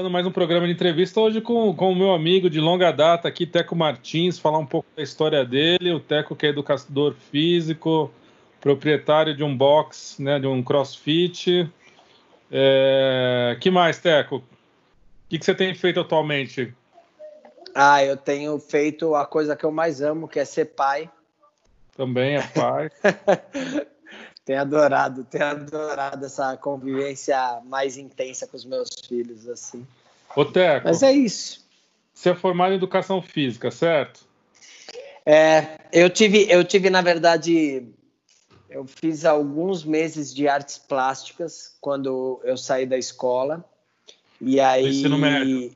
começando mais um programa de entrevista hoje com, com o meu amigo de longa data aqui, Teco Martins, falar um pouco da história dele. O Teco que é educador físico, proprietário de um box, né, de um crossfit. É... que mais, Teco? O que, que você tem feito atualmente? Ah, eu tenho feito a coisa que eu mais amo, que é ser pai. Também é pai. tenho adorado, tenho adorado essa convivência mais intensa com os meus filhos, assim. Ô, Teco, Mas é isso. Você é formado em educação física, certo? É, eu tive, eu tive, na verdade, eu fiz alguns meses de artes plásticas quando eu saí da escola. E aí. Ensino médio.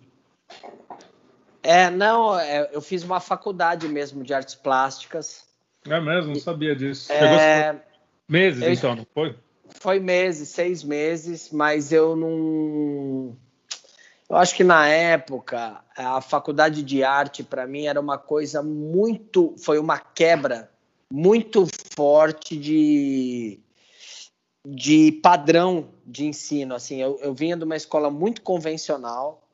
É, não, é, eu fiz uma faculdade mesmo de artes plásticas. É mesmo, não sabia disso. É, Meses, eu, então, não foi? Foi meses, seis meses, mas eu não. Eu acho que na época a faculdade de arte para mim era uma coisa muito, foi uma quebra muito forte de de padrão de ensino. Assim, eu, eu vinha de uma escola muito convencional,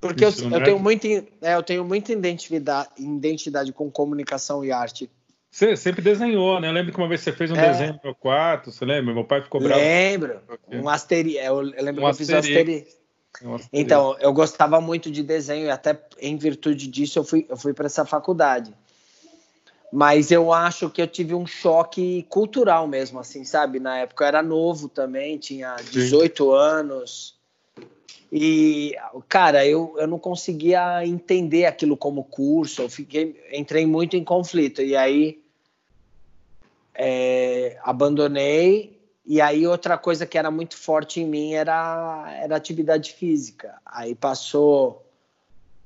porque eu, eu, tenho muito, é, eu tenho muita identidade, identidade com comunicação e arte. Você sempre desenhou, né? Eu lembro que uma vez você fez um é. desenho no meu quarto, você lembra? Meu pai ficou bravo. Lembro. Um asteri... Eu, lembro um que eu fiz asteri... um asteri... Então, eu gostava muito de desenho e até em virtude disso eu fui, eu fui para essa faculdade. Mas eu acho que eu tive um choque cultural mesmo, assim, sabe? Na época eu era novo também, tinha 18 Sim. anos. E, cara, eu, eu não conseguia entender aquilo como curso, eu fiquei, entrei muito em conflito. E aí é, abandonei. E aí outra coisa que era muito forte em mim era, era atividade física. Aí passou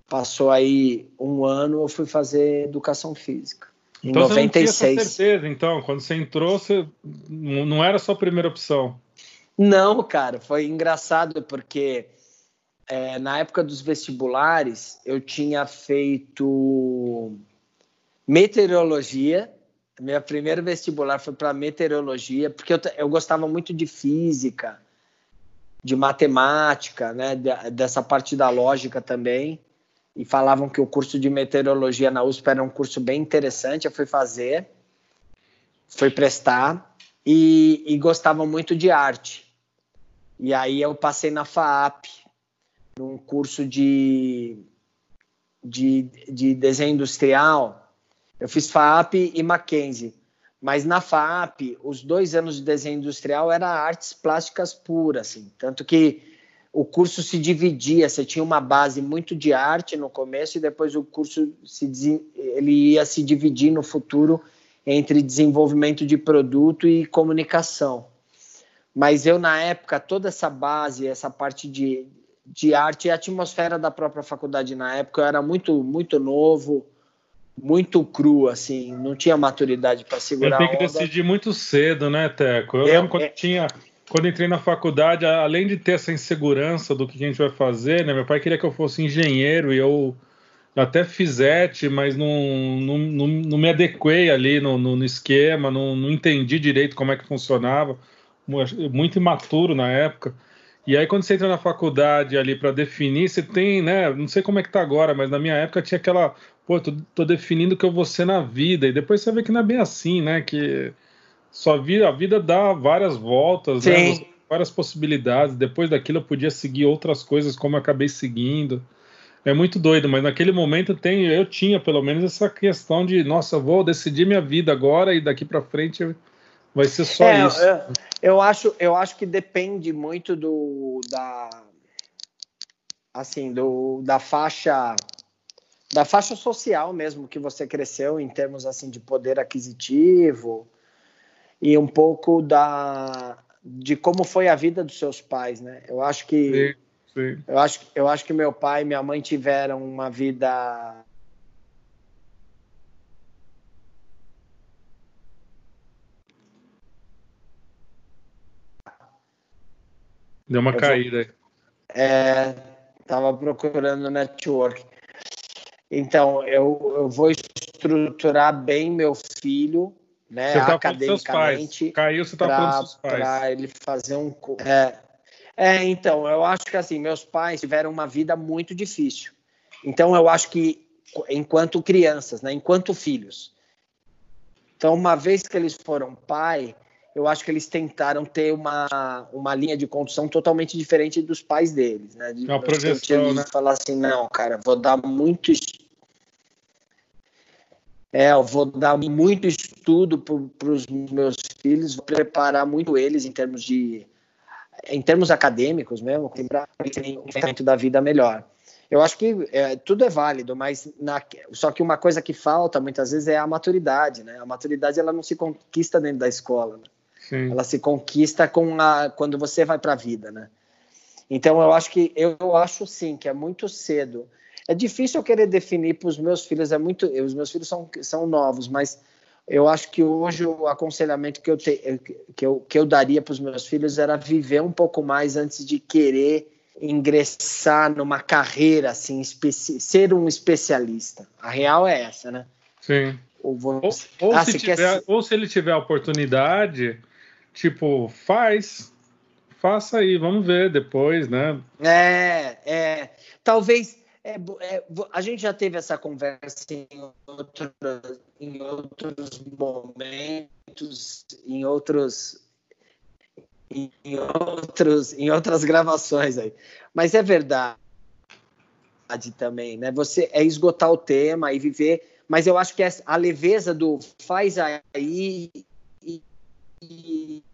passou aí um ano, eu fui fazer educação física. Em então 96. Você não tinha certeza, então, quando você entrou, você não era a sua primeira opção. Não, cara, foi engraçado porque é, na época dos vestibulares eu tinha feito meteorologia. Meu primeiro vestibular foi para meteorologia, porque eu, eu gostava muito de física, de matemática, né, dessa parte da lógica também e falavam que o curso de meteorologia na USP era um curso bem interessante. Eu fui fazer, fui prestar e, e gostava muito de arte. E aí eu passei na FAAP, num curso de, de, de desenho industrial. Eu fiz FAAP e Mackenzie. Mas na FAAP, os dois anos de desenho industrial era artes plásticas puras, assim. Tanto que o curso se dividia, você tinha uma base muito de arte no começo e depois o curso se, ele ia se dividir no futuro entre desenvolvimento de produto e comunicação. Mas eu, na época, toda essa base, essa parte de, de arte e a atmosfera da própria faculdade na época, eu era muito, muito novo, muito cru, assim, não tinha maturidade para segurar. Eu tenho que decidir muito cedo, né, Teco? Eu, eu lembro quando é... tinha quando entrei na faculdade, além de ter essa insegurança do que a gente vai fazer, né? Meu pai queria que eu fosse engenheiro e eu até fizete, mas não, não, não, não me adequei ali no, no, no esquema, não, não entendi direito como é que funcionava, muito imaturo na época. E aí, quando você entra na faculdade ali para definir, você tem, né? Não sei como é que tá agora, mas na minha época tinha aquela, pô, tô, tô definindo o que eu vou ser na vida. E depois você vê que não é bem assim, né? Que vida, a vida dá várias voltas, né? várias possibilidades. Depois daquilo eu podia seguir outras coisas, como eu acabei seguindo. É muito doido, mas naquele momento tem, eu tinha pelo menos essa questão de, nossa, vou decidir minha vida agora e daqui para frente vai ser só é, isso. Eu, eu, acho, eu acho que depende muito do da assim, do da faixa da faixa social mesmo que você cresceu em termos assim de poder aquisitivo, e um pouco da de como foi a vida dos seus pais, né? Eu acho que sim, sim. eu acho eu acho que meu pai e minha mãe tiveram uma vida Deu uma eu caída aí. É, tava procurando network. Então, eu, eu vou estruturar bem meu filho né, você tá academicamente. Caiu, você tá pra, Para ele fazer um. É, É, então, eu acho que assim, meus pais tiveram uma vida muito difícil. Então, eu acho que enquanto crianças, né, enquanto filhos. Então, uma vez que eles foram pai, eu acho que eles tentaram ter uma, uma linha de condução totalmente diferente dos pais deles, né? De, uma projeção, né? Falar assim, não, cara, vou dar muito é, eu vou dar muito estudo para os meus filhos, vou preparar muito eles em termos de em termos acadêmicos mesmo, para terem um momento da vida melhor. Eu acho que é, tudo é válido, mas na, só que uma coisa que falta muitas vezes é a maturidade, né? A maturidade ela não se conquista dentro da escola, né? Ela se conquista com a quando você vai para a vida, né? Então eu acho que eu, eu acho sim que é muito cedo. É difícil eu querer definir para os meus filhos, é muito, os meus filhos são, são novos, mas eu acho que hoje o aconselhamento que eu, te, que eu, que eu daria para os meus filhos era viver um pouco mais antes de querer ingressar numa carreira assim, ser um especialista. A real é essa, né? Sim. Ou, você... ou, ou, ah, se tiver, quer... ou se ele tiver a oportunidade, tipo, faz, faça aí, vamos ver depois, né? É, é. Talvez é, é, a gente já teve essa conversa em, outro, em outros momentos, em outros em outros em outras gravações aí. Mas é verdade também, né? Você é esgotar o tema e viver, mas eu acho que a leveza do faz aí e,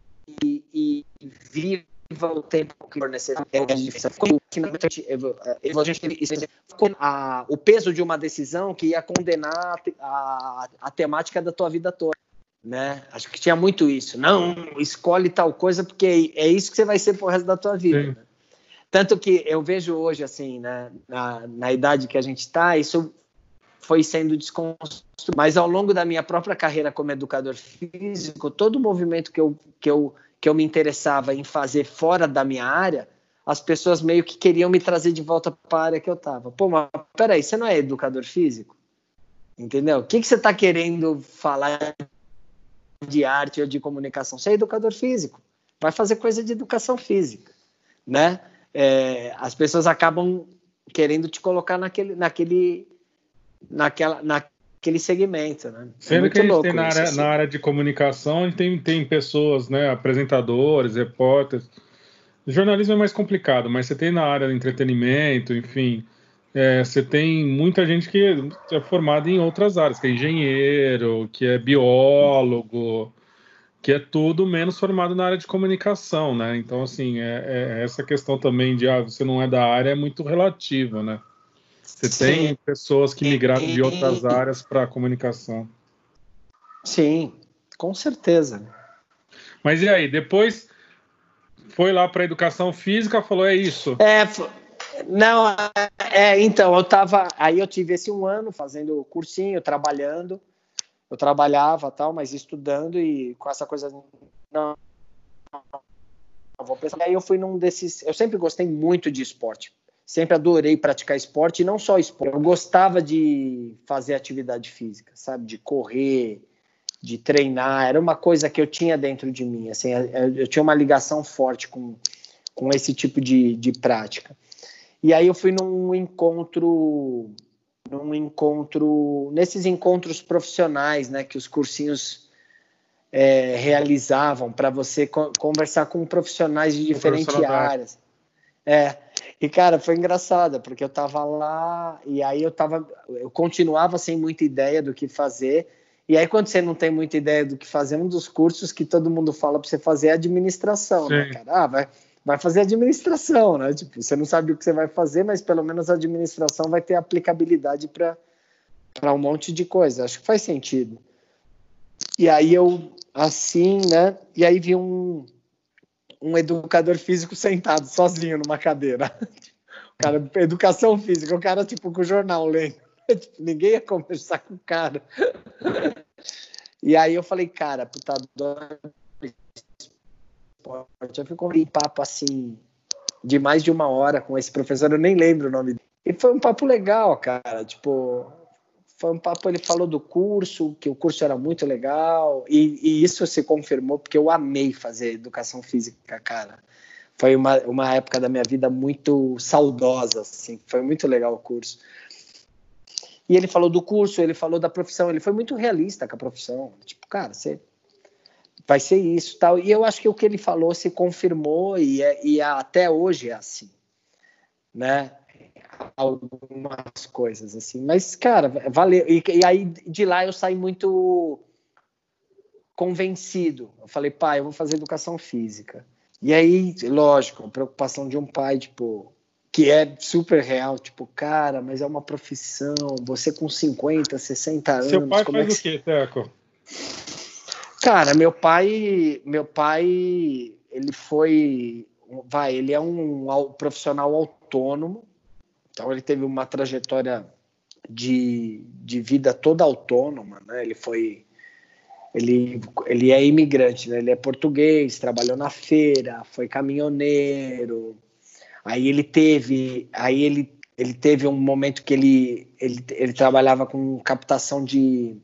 e, viva o tempo que for necessário. É difícil. A gente a, o peso de uma decisão que ia condenar a, a, a temática da tua vida toda né? Acho que tinha muito isso. Não, escolhe tal coisa porque é isso que você vai ser pro resto da tua vida. Né? Tanto que eu vejo hoje, assim, né, na, na idade que a gente está, isso foi sendo desconstruído. Mas ao longo da minha própria carreira como educador físico, todo o movimento que eu, que eu, que eu me interessava em fazer fora da minha área, as pessoas meio que queriam me trazer de volta para a área que eu estava. Pô, mas peraí, você não é educador físico? Entendeu? O que, que você está querendo falar de arte ou de comunicação, você é educador físico, vai fazer coisa de educação física, né? É, as pessoas acabam querendo te colocar naquele, naquele, naquela, naquele segmento, né? É Sendo é que a gente tem na área, assim. na área de comunicação, a gente tem, tem pessoas, né, apresentadores, repórteres. O jornalismo é mais complicado, mas você tem na área de entretenimento, enfim, é, você tem muita gente que é formada em outras áreas, que é engenheiro, que é biólogo, que é tudo menos formado na área de comunicação, né? Então, assim, é, é essa questão também de ah, você não é da área é muito relativa, né? Você Sim. tem pessoas que migraram de outras áreas para a comunicação. Sim, com certeza. Mas e aí, depois foi lá para educação física, falou é isso? É, não, é, então, eu tava. Aí eu tive esse um ano fazendo cursinho, trabalhando. Eu trabalhava tal, mas estudando e com essa coisa. Não. Vou pensar. Aí eu fui num desses. Eu sempre gostei muito de esporte. Sempre adorei praticar esporte, e não só esporte. Eu gostava de fazer atividade física, sabe? De correr, de treinar. Era uma coisa que eu tinha dentro de mim. Assim, eu tinha uma ligação forte com, com esse tipo de, de prática. E aí eu fui num encontro, num encontro, nesses encontros profissionais, né, que os cursinhos é, realizavam para você co conversar com profissionais de diferentes áreas. É. E cara, foi engraçado, porque eu tava lá e aí eu tava, eu continuava sem muita ideia do que fazer. E aí quando você não tem muita ideia do que fazer, um dos cursos que todo mundo fala para você fazer é administração, né, Sim. né, cara? Ah, vai vai fazer administração, né? Tipo, você não sabe o que você vai fazer, mas pelo menos a administração vai ter aplicabilidade para um monte de coisa. Acho que faz sentido. E aí eu, assim, né? E aí vi um, um educador físico sentado sozinho numa cadeira. O cara, educação física, o cara, tipo, com o jornal lendo. Tipo, ninguém ia conversar com o cara. E aí eu falei, cara, puta, esporte. Eu fui com um papo assim de mais de uma hora com esse professor, eu nem lembro o nome dele. E foi um papo legal, cara. Tipo, foi um papo, ele falou do curso, que o curso era muito legal, e, e isso se confirmou porque eu amei fazer educação física, cara. foi uma, uma época da minha vida muito saudosa, assim, foi muito legal o curso. E ele falou do curso, ele falou da profissão, ele foi muito realista com a profissão. Tipo, cara, você vai ser isso tal. E eu acho que o que ele falou se confirmou e, é, e até hoje é assim, né? Algumas coisas assim. Mas, cara, valeu. E, e aí de lá eu saí muito convencido. Eu falei, pai, eu vou fazer educação física. E aí, lógico, a preocupação de um pai, tipo, que é super real, tipo, cara, mas é uma profissão, você com 50, 60 anos. Seu pai faz é que... o quê, Teco? Cara, meu pai, meu pai, ele foi, vai, ele é um profissional autônomo, então ele teve uma trajetória de, de vida toda autônoma, né? Ele foi ele, ele é imigrante, né? ele é português, trabalhou na feira, foi caminhoneiro. Aí ele teve, aí ele, ele teve um momento que ele, ele, ele trabalhava com captação de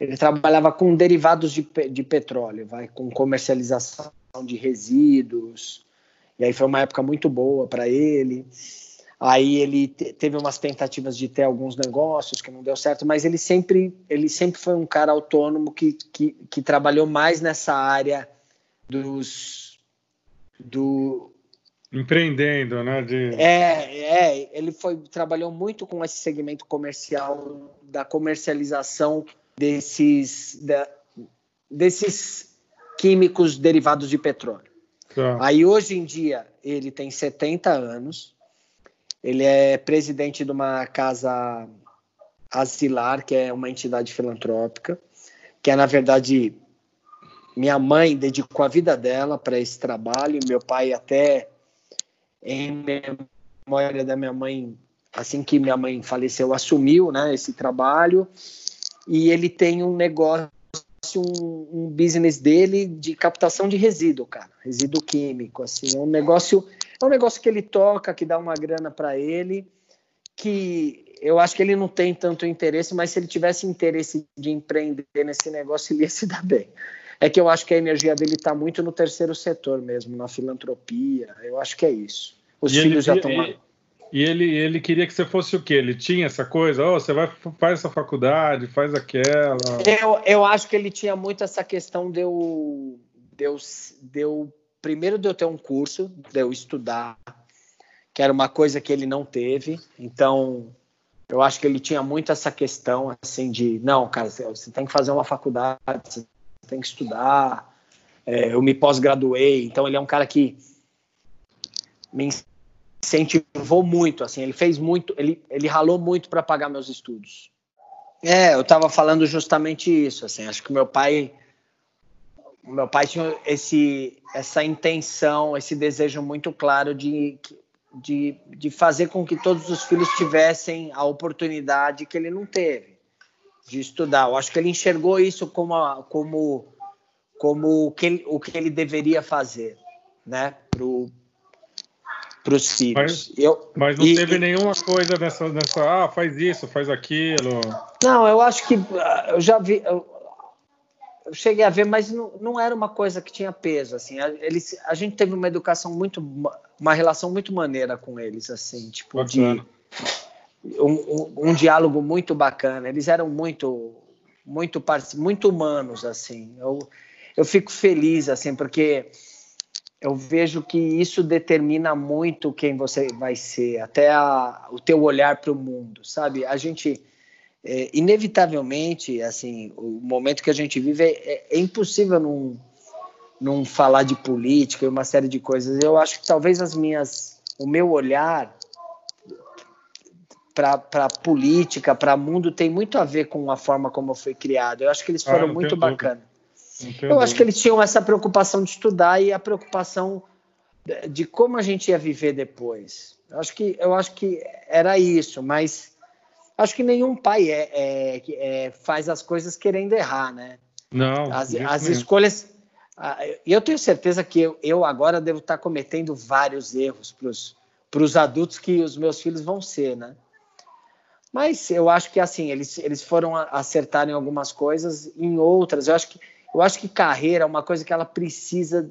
ele trabalhava com derivados de, de petróleo, vai com comercialização de resíduos. E aí foi uma época muito boa para ele. Aí ele teve umas tentativas de ter alguns negócios que não deu certo, mas ele sempre, ele sempre foi um cara autônomo que, que, que trabalhou mais nessa área dos do empreendendo, né? De... É, é, ele foi trabalhou muito com esse segmento comercial da comercialização desses da, desses químicos derivados de petróleo. Tá. Aí hoje em dia ele tem 70 anos ele é presidente de uma casa asilar, que é uma entidade filantrópica, que é, na verdade, minha mãe dedicou a vida dela para esse trabalho, meu pai até em memória da minha mãe, assim que minha mãe faleceu, assumiu, né, esse trabalho, e ele tem um negócio um, um, business dele de captação de resíduo, cara, resíduo químico, assim, é um negócio é um negócio que ele toca, que dá uma grana para ele, que eu acho que ele não tem tanto interesse, mas se ele tivesse interesse de empreender nesse negócio, ele ia se dar bem. É que eu acho que a energia dele está muito no terceiro setor mesmo, na filantropia. Eu acho que é isso. Os e filhos ele, já estão lá. E ele, ele queria que você fosse o quê? Ele tinha essa coisa? Oh, você vai faz essa faculdade, faz aquela. Eu, eu acho que ele tinha muito essa questão de eu, de eu, de eu primeiro de eu ter um curso, de eu estudar, que era uma coisa que ele não teve. Então, eu acho que ele tinha muito essa questão assim de, não, cara, você tem que fazer uma faculdade, você tem que estudar. É, eu me pós-graduei, então ele é um cara que me incentivou muito, assim, ele fez muito, ele, ele ralou muito para pagar meus estudos. É, eu estava falando justamente isso, assim, acho que meu pai meu pai tinha esse, essa intenção, esse desejo muito claro de, de, de fazer com que todos os filhos tivessem a oportunidade que ele não teve de estudar. Eu acho que ele enxergou isso como, a, como, como o, que ele, o que ele deveria fazer, né, para os filhos. Mas, eu, mas não e, teve e, nenhuma coisa nessa, nessa, ah, faz isso, faz aquilo. Não, eu acho que ah, eu já vi. Eu, eu cheguei a ver, mas não, não era uma coisa que tinha peso, assim. A, eles, a gente teve uma educação muito, uma relação muito maneira com eles, assim, tipo bacana. de um, um, um, diálogo muito bacana. Eles eram muito, muito, muito humanos, assim. Eu, eu fico feliz, assim, porque eu vejo que isso determina muito quem você vai ser, até a, o teu olhar para o mundo, sabe? A gente é, inevitavelmente, assim, o momento que a gente vive é, é, é impossível não, não falar de política e uma série de coisas. Eu acho que talvez as minhas, o meu olhar para política, para mundo, tem muito a ver com a forma como eu fui criado. Eu acho que eles ah, foram ah, muito bacanas. Eu acho que eles tinham essa preocupação de estudar e a preocupação de como a gente ia viver depois. Eu acho que, eu acho que era isso, mas acho que nenhum pai é, é, é, faz as coisas querendo errar, né? Não. As, as escolhas. E eu tenho certeza que eu, eu, agora devo estar cometendo vários erros para os adultos que os meus filhos vão ser, né? Mas eu acho que assim eles, eles foram acertar em algumas coisas, em outras. Eu acho que eu acho que carreira é uma coisa que ela precisa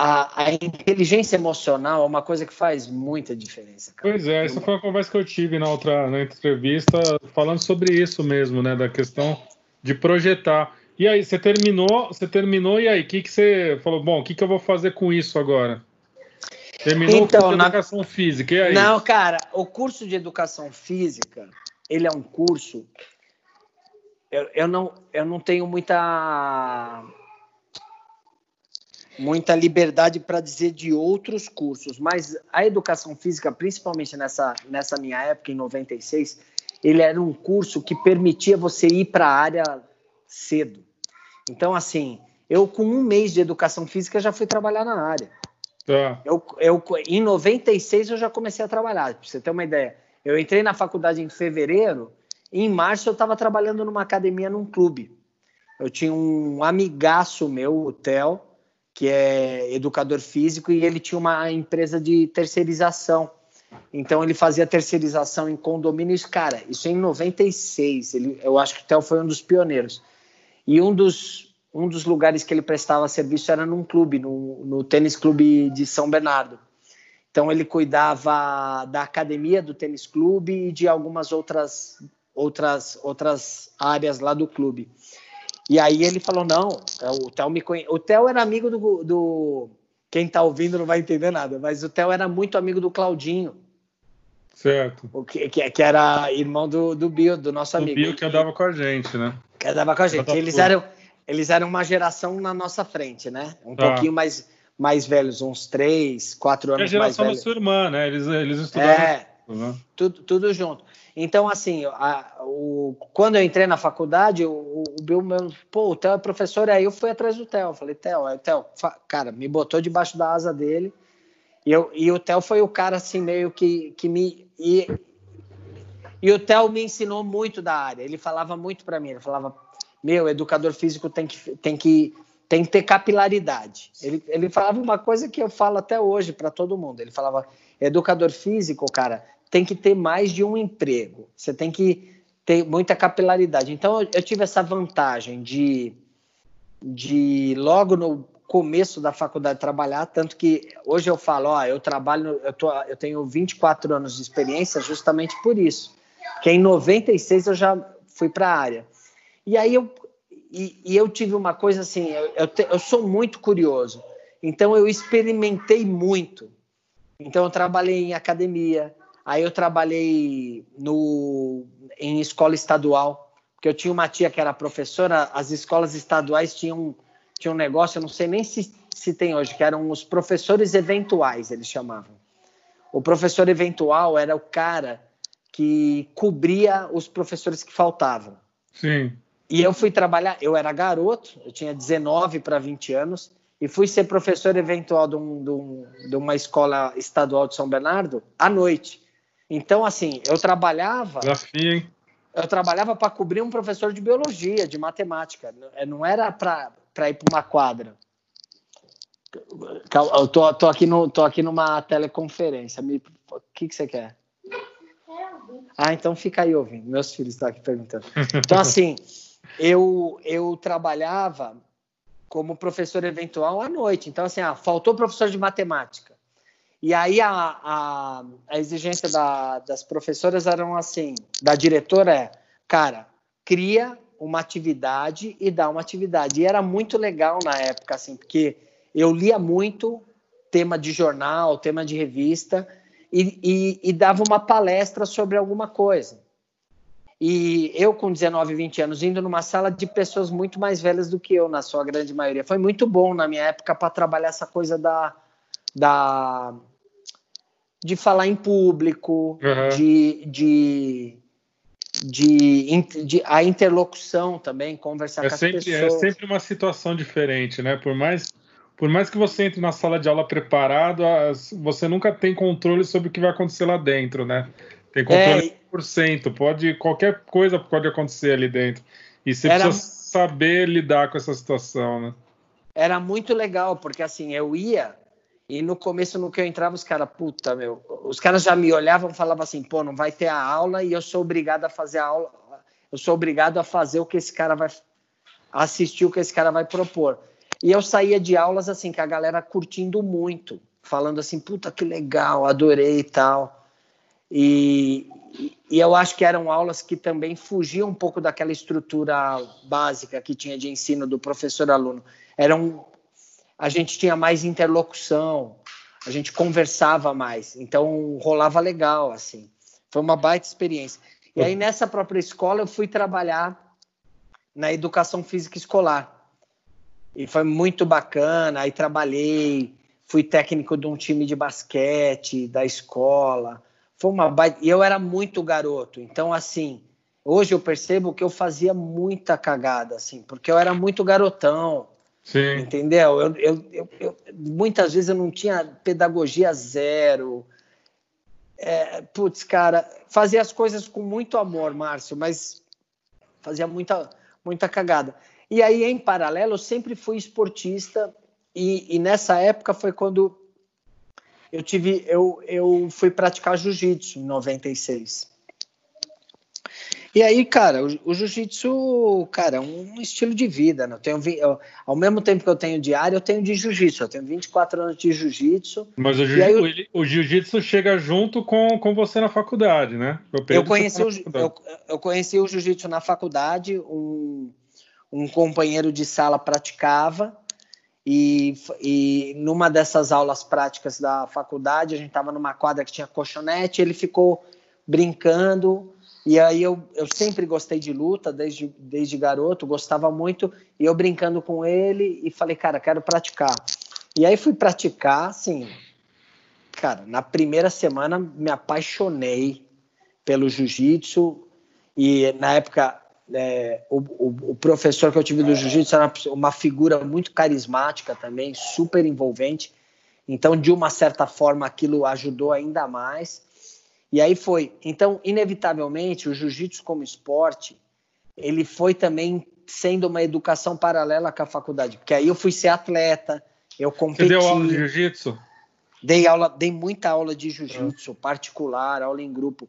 a, a, inteligência emocional é uma coisa que faz muita diferença. Cara. Pois é, essa foi uma conversa que eu tive na outra na entrevista, falando sobre isso mesmo, né? Da questão de projetar. E aí, você terminou, você terminou, e aí, o que, que você falou? Bom, o que, que eu vou fazer com isso agora? Terminou então, o curso de educação física, e aí? Não, cara, o curso de educação física, ele é um curso. Eu, eu, não, eu não tenho muita muita liberdade para dizer de outros cursos, mas a educação física, principalmente nessa, nessa minha época, em 96, ele era um curso que permitia você ir para a área cedo. Então, assim, eu com um mês de educação física já fui trabalhar na área. Tá. Eu, eu, em 96 eu já comecei a trabalhar, para você ter uma ideia. Eu entrei na faculdade em fevereiro, e em março eu estava trabalhando numa academia, num clube. Eu tinha um amigaço meu, o Theo, que é educador físico, e ele tinha uma empresa de terceirização. Então ele fazia terceirização em condomínios, cara, isso é em 96. Ele, eu acho que o Theo foi um dos pioneiros. E um dos, um dos lugares que ele prestava serviço era num clube, no, no tênis clube de São Bernardo. Então ele cuidava da academia do tênis clube e de algumas outras outras outras áreas lá do clube. E aí ele falou: não, é, o Theo me conhe... O Theo era amigo do, do. Quem está ouvindo não vai entender nada, mas o Theo era muito amigo do Claudinho. Certo. O que, que, que era irmão do, do Bill, do nosso do amigo. Bill que andava com a gente, né? Que andava com a gente. Eles eram, eles eram uma geração na nossa frente, né? Um tá. pouquinho mais, mais velhos, uns três, quatro anos mais velhos. É a geração da sua irmã, né? Eles, eles estudaram. É, né? tudo, tudo junto. Então, assim, a, o, quando eu entrei na faculdade, o, o Bill, pô, o Theo é professor, aí eu fui atrás do Theo. Falei, Theo, o Theo, cara, me botou debaixo da asa dele. E, eu, e o Theo foi o cara, assim, meio que, que me. E, e o Theo me ensinou muito da área. Ele falava muito para mim. Ele falava, meu, educador físico tem que, tem que, tem que ter capilaridade. Ele, ele falava uma coisa que eu falo até hoje para todo mundo. Ele falava, educador físico, cara, tem que ter mais de um emprego. Você tem que ter muita capilaridade. Então, eu, tive essa vantagem de, de logo no começo da faculdade trabalhar, tanto que hoje eu falo, ó, eu trabalho, eu, tô, eu tenho 24 anos de experiência justamente por isso. Que em 96 eu já fui para a área. E aí eu, e, e, eu tive uma coisa assim, eu, eu, te, eu sou muito curioso. Então eu experimentei muito. Então eu trabalhei em academia, Aí eu trabalhei no, em escola estadual, porque eu tinha uma tia que era professora, as escolas estaduais tinham, tinham um negócio, eu não sei nem se, se tem hoje, que eram os professores eventuais, eles chamavam. O professor eventual era o cara que cobria os professores que faltavam. Sim. E eu fui trabalhar, eu era garoto, eu tinha 19 para 20 anos, e fui ser professor eventual de, um, de, um, de, uma escola estadual de São Bernardo à noite. Então, assim, eu trabalhava. Desafio, hein? Eu trabalhava para cobrir um professor de biologia, de matemática. Não era para ir para uma quadra. Eu tô, tô, aqui no, tô aqui numa teleconferência. Me, o que, que você quer? Ah, então fica aí ouvindo. Meus filhos estão aqui perguntando. Então, assim, eu, eu trabalhava como professor eventual à noite. Então, assim, ah, faltou professor de matemática. E aí a, a, a exigência da, das professoras eram assim, da diretora é, cara, cria uma atividade e dá uma atividade. E era muito legal na época, assim, porque eu lia muito tema de jornal, tema de revista, e, e, e dava uma palestra sobre alguma coisa. E eu, com 19, 20 anos, indo numa sala de pessoas muito mais velhas do que eu, na sua grande maioria. Foi muito bom na minha época para trabalhar essa coisa da, da de falar em público, uhum. de, de, de, de, a interlocução também, conversar é com sempre, as é pessoas. É sempre uma situação diferente, né? Por mais, por mais que você entre na sala de aula preparado, você nunca tem controle sobre o que vai acontecer lá dentro, né? Tem controle é, 100%, pode, qualquer coisa pode acontecer ali dentro. E você era, precisa saber lidar com essa situação, né? Era muito legal, porque assim, eu ia e no começo, no que eu entrava, os caras, puta, meu, os caras já me olhavam falavam assim, pô, não vai ter a aula e eu sou obrigado a fazer a aula, eu sou obrigado a fazer o que esse cara vai assistir, o que esse cara vai propor. E eu saía de aulas assim, com a galera curtindo muito, falando assim, puta que legal, adorei e tal. E, e eu acho que eram aulas que também fugiam um pouco daquela estrutura básica que tinha de ensino do professor-aluno. Eram, a gente tinha mais interlocução, a gente conversava mais, então rolava legal, assim. Foi uma baita experiência. E aí nessa própria escola eu fui trabalhar na educação física escolar. E foi muito bacana, aí trabalhei, fui técnico de um time de basquete da escola, foi uma baita... E eu era muito garoto. Então, assim, hoje eu percebo que eu fazia muita cagada, assim, porque eu era muito garotão. Sim. Entendeu? Eu, eu, eu, eu, muitas vezes eu não tinha pedagogia zero. É, putz, cara, fazia as coisas com muito amor, Márcio, mas fazia muita, muita cagada. E aí, em paralelo, eu sempre fui esportista, e, e nessa época foi quando eu tive eu, eu fui praticar jiu-jitsu em 96. E aí, cara, o, o jiu-jitsu, cara, é um estilo de vida, né? Eu tenho, eu, ao mesmo tempo que eu tenho diário, eu tenho de jiu-jitsu. Eu tenho 24 anos de jiu-jitsu. Mas o, jiu, o jiu-jitsu chega junto com, com você na faculdade, né? Eu conheci, o, eu, eu conheci o jiu-jitsu na faculdade, um, um companheiro de sala praticava, e, e numa dessas aulas práticas da faculdade, a gente estava numa quadra que tinha colchonete, ele ficou brincando. E aí eu, eu sempre gostei de luta, desde, desde garoto, gostava muito. E eu brincando com ele e falei, cara, quero praticar. E aí fui praticar, assim, cara, na primeira semana me apaixonei pelo jiu-jitsu. E na época é, o, o, o, professor que eu tive do jiu-jitsu era uma figura muito carismática também, super envolvente. Então, de uma certa forma, aquilo ajudou ainda mais. E aí foi. Então, inevitavelmente, o jiu-jitsu como esporte, ele foi também sendo uma educação paralela com a faculdade, porque aí eu fui ser atleta, eu competi. Você deu aula de jiu-jitsu? Dei aula, dei muita aula de jiu-jitsu, particular, aula em grupo.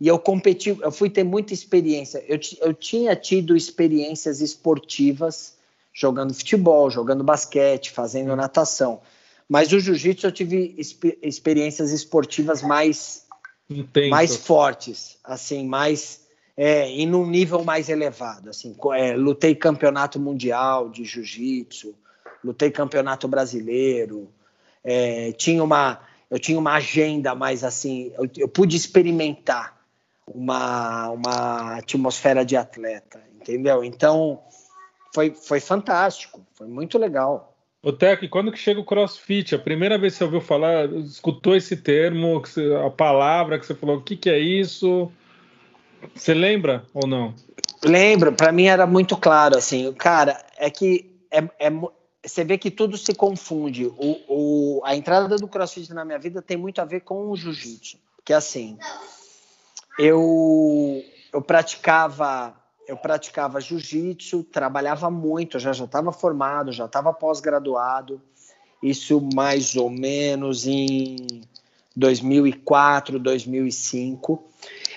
E eu competi, eu fui ter muita experiência. Eu, eu tinha tido experiências esportivas jogando futebol, jogando basquete, fazendo hum. natação. Mas o jiu-jitsu eu tive experiências esportivas mais mais fortes, assim, mais é, e num nível mais elevado, assim, é, lutei campeonato mundial de jiu-jitsu, lutei campeonato brasileiro, é, tinha uma eu tinha uma agenda mais assim, eu, eu pude experimentar uma, uma atmosfera de atleta, entendeu? Então foi, foi fantástico, foi muito legal. O Tec, quando que chega o CrossFit? A primeira vez que você ouviu falar, escutou esse termo, a palavra que você falou, o que, que é isso? Você lembra ou não? Lembro, para mim era muito claro, assim, cara, é que é, é, você vê que tudo se confunde. O, o, a entrada do CrossFit na minha vida tem muito a ver com o jiu-jitsu, que é assim, eu, eu praticava eu praticava jiu-jitsu, trabalhava muito, já já estava formado, já estava pós-graduado. Isso mais ou menos em 2004, 2005.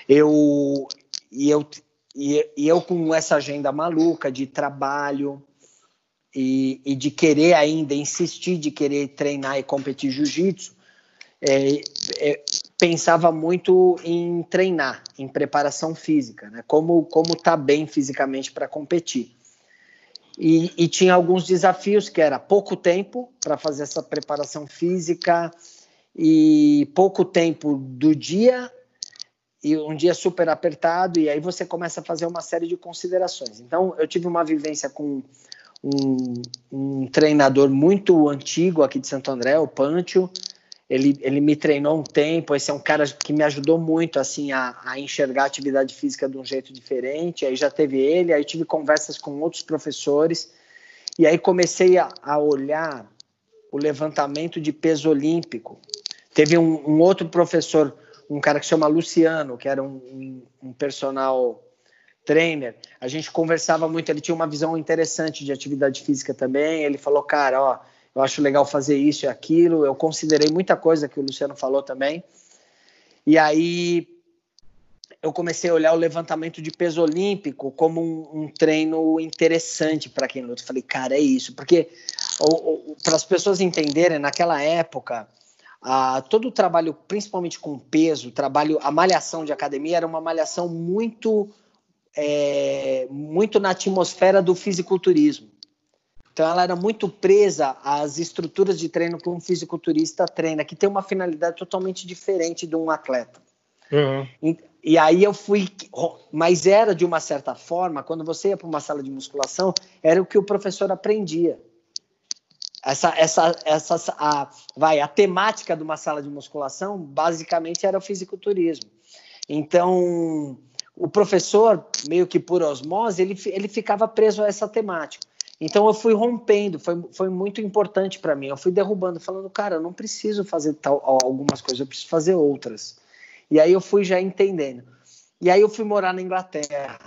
Eu e eu e, e eu com essa agenda maluca de trabalho e, e de querer ainda insistir de querer treinar e competir jiu-jitsu, é, é, pensava muito em treinar, em preparação física, né? Como como tá bem fisicamente para competir. E, e, tinha alguns desafios que era pouco tempo para fazer essa preparação física e pouco tempo do dia e um dia super apertado e aí você começa a fazer uma série de considerações. Então eu tive uma vivência com um, um treinador muito antigo aqui de Santo André, o Pantio, ele, ele me treinou um tempo, esse é um cara que me ajudou muito assim a, a, enxergar a atividade física de um jeito diferente. Aí já teve ele, aí tive conversas com outros professores e aí comecei a, a olhar o levantamento de peso olímpico. Teve um, um, outro professor, um cara que se chama Luciano, que era um, um, um personal trainer. A gente conversava muito, ele tinha uma visão interessante de atividade física também. Ele falou, cara, ó eu acho legal fazer isso e aquilo. Eu considerei muita coisa que o Luciano falou também. E aí eu comecei a olhar o levantamento de peso olímpico como um, um treino interessante para quem luta. Falei, cara, é isso, porque para as pessoas entenderem, naquela época, ah, todo o trabalho, principalmente com peso, trabalho, a malhação de academia era uma malhação muito, é, muito na atmosfera do fisiculturismo. Então, ela era muito presa às estruturas de treino que um fisiculturista treina, que tem uma finalidade totalmente diferente de um atleta. Uhum. E, e, aí eu fui, mas era de uma certa forma, quando você ia para uma sala de musculação, era o que o professor aprendia essa, essa, essa a, vai, a temática de uma sala de musculação basicamente era o fisiculturismo. Então, o professor, meio que por osmose, ele, ele ficava preso a essa temática. Então, eu fui rompendo, foi, foi muito importante para mim. Eu fui derrubando, falando, cara, eu não preciso fazer tal, algumas coisas, eu preciso fazer outras. E aí eu fui já entendendo. E aí eu fui morar na Inglaterra.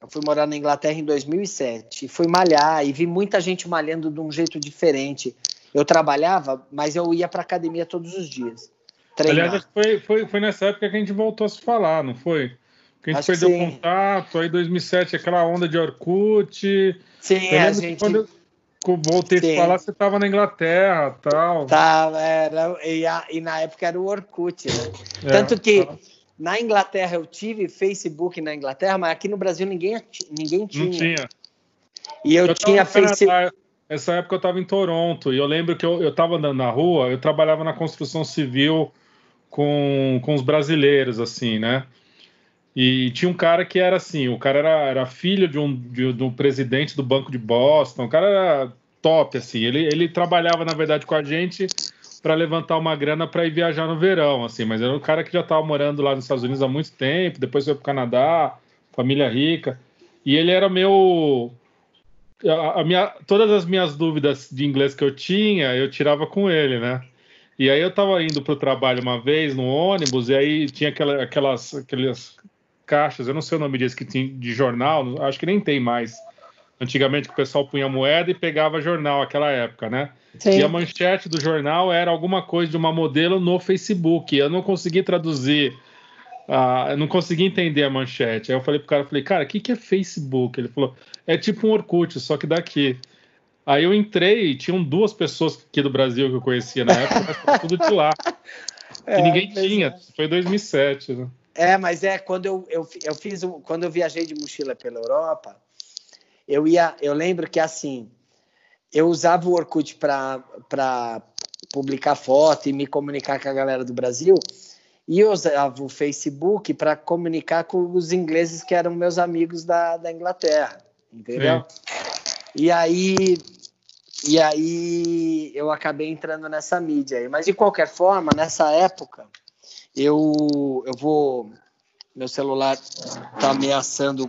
Eu fui morar na Inglaterra em 2007 e fui malhar e vi muita gente malhando de um jeito diferente. Eu trabalhava, mas eu ia para academia todos os dias. Treinar. Aliás, foi, foi, foi nessa época que a gente voltou a se falar, não foi? Que a gente Acho perdeu contato, aí 2007, aquela onda de Orkut. Sim, a gente... Quando eu voltei Sim. a falar, você estava na Inglaterra tal. Tava, era, e, a, e, na época era o Orkut, né? É, Tanto que... Tá na Inglaterra eu tive Facebook na Inglaterra, mas aqui no Brasil ninguém, ninguém tinha. Não tinha. E eu, eu tinha Facebook. Essa época eu estava em Toronto e eu lembro que eu estava andando na rua, eu trabalhava na construção civil com, com os brasileiros, assim, né? E tinha um cara que era assim, o cara era, era filho de um, de, de um presidente do Banco de Boston, o cara era top, assim, ele, ele trabalhava, na verdade, com a gente para levantar uma grana para ir viajar no verão, assim, mas era um cara que já estava morando lá nos Estados Unidos há muito tempo, depois foi para o Canadá, família rica, e ele era meu a, a minha, todas as minhas dúvidas de inglês que eu tinha, eu tirava com ele, né? E aí eu estava indo para o trabalho uma vez no ônibus e aí tinha aquela, aquelas aquelas caixas, eu não sei o nome disso que tinha de jornal, acho que nem tem mais. Antigamente que o pessoal punha moeda e pegava jornal aquela época, né? Sim. E a manchete do jornal era alguma coisa de uma modelo no Facebook. Eu não consegui traduzir, uh, eu não consegui entender a manchete. Aí eu falei pro cara, falei, cara, o que, que é Facebook? Ele falou, é tipo um Orkut, só que daqui. Aí eu entrei e tinham duas pessoas aqui do Brasil que eu conhecia na época, mas tudo de lá. É, e ninguém tinha, é. foi 2007, né? É, mas é quando eu, eu, eu fiz um, quando eu viajei de mochila pela Europa, eu ia, eu lembro que assim, eu usava o Orkut para publicar foto e me comunicar com a galera do Brasil, e eu usava o Facebook para comunicar com os ingleses que eram meus amigos da, da Inglaterra, entendeu? Sim. E aí e aí eu acabei entrando nessa mídia aí. Mas de qualquer forma, nessa época, eu, eu vou. Meu celular tá ameaçando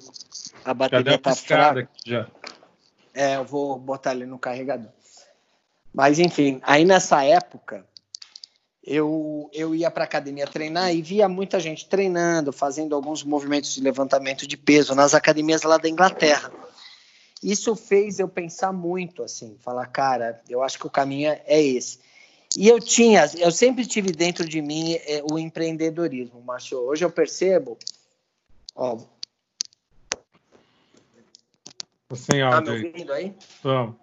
a bateria tá fraca. Já. É, eu vou botar ele no carregador. Mas enfim, aí nessa época eu, eu ia para academia treinar e via muita gente treinando, fazendo alguns movimentos de levantamento de peso nas academias lá da Inglaterra. Isso fez eu pensar muito assim, falar, cara, eu acho que o caminho é esse. E eu tinha, eu sempre tive dentro de mim é, o empreendedorismo, Márcio. Hoje eu percebo, ó. Tá me ouvindo aí? Vamos.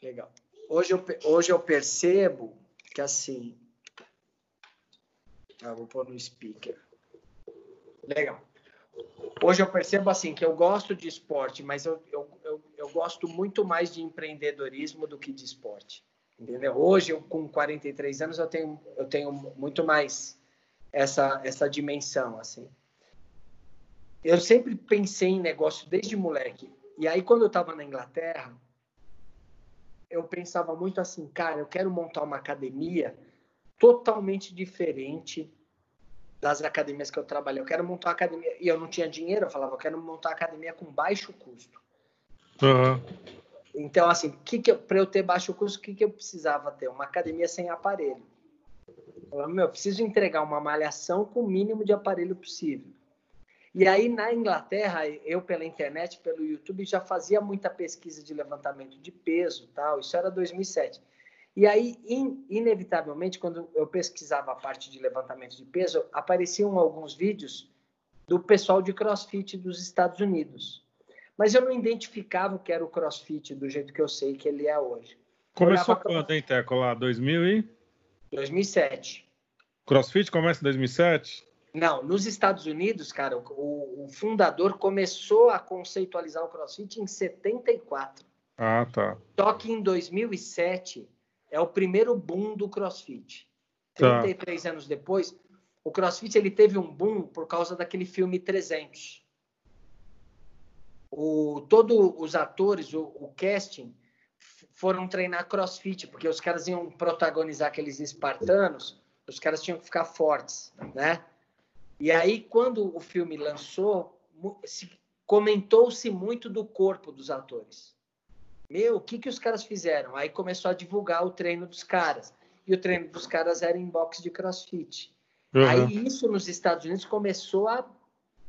Legal. Hoje eu, hoje eu percebo que assim. Ah, vou pôr no speaker. Legal. Hoje eu percebo assim que eu gosto de esporte, mas eu, eu, eu, eu gosto muito mais de empreendedorismo do que de esporte. Entendeu? Hoje, eu, com 43 anos, eu tenho, eu tenho muito mais essa, essa dimensão, assim eu sempre pensei em negócio desde moleque. E aí, quando eu estava na Inglaterra, eu pensava muito assim, cara, eu quero montar uma academia totalmente diferente das academias que eu trabalhei. Eu quero montar uma academia. E eu não tinha dinheiro, eu falava, eu quero montar uma academia com baixo custo. Uhum. Então, assim, que que para eu ter baixo custo, o que, que eu precisava ter? Uma academia sem aparelho. Eu meu, eu preciso entregar uma malhação com o mínimo de aparelho possível. E aí, na Inglaterra, eu pela internet, pelo YouTube, já fazia muita pesquisa de levantamento de peso, tal. Isso era 2007. E aí, in, inevitavelmente, quando eu pesquisava a parte de levantamento de peso, apareciam alguns vídeos do pessoal de CrossFit dos Estados Unidos. Mas eu não identificava o que era o CrossFit do jeito que eu sei que ele é hoje. Começou quando, hein, Teco? Lá, 2000 e... 2007. CrossFit começa em 2007? Não, nos Estados Unidos, cara, o, o, fundador começou a conceitualizar o CrossFit em 74. Ah, tá. Só que em 2007 é o primeiro boom do CrossFit. 33 tá. anos depois, o CrossFit ele teve um boom por causa daquele filme 300. O, todos os atores, o, o casting, foram treinar CrossFit, porque os caras iam protagonizar aqueles espartanos, os caras tinham que ficar fortes, né? E aí, quando o filme lançou, comentou-se muito do corpo dos atores. Meu, o que, que os caras fizeram? Aí começou a divulgar o treino dos caras. E o treino dos caras era em box de crossfit. Uhum. Aí isso nos Estados Unidos começou a,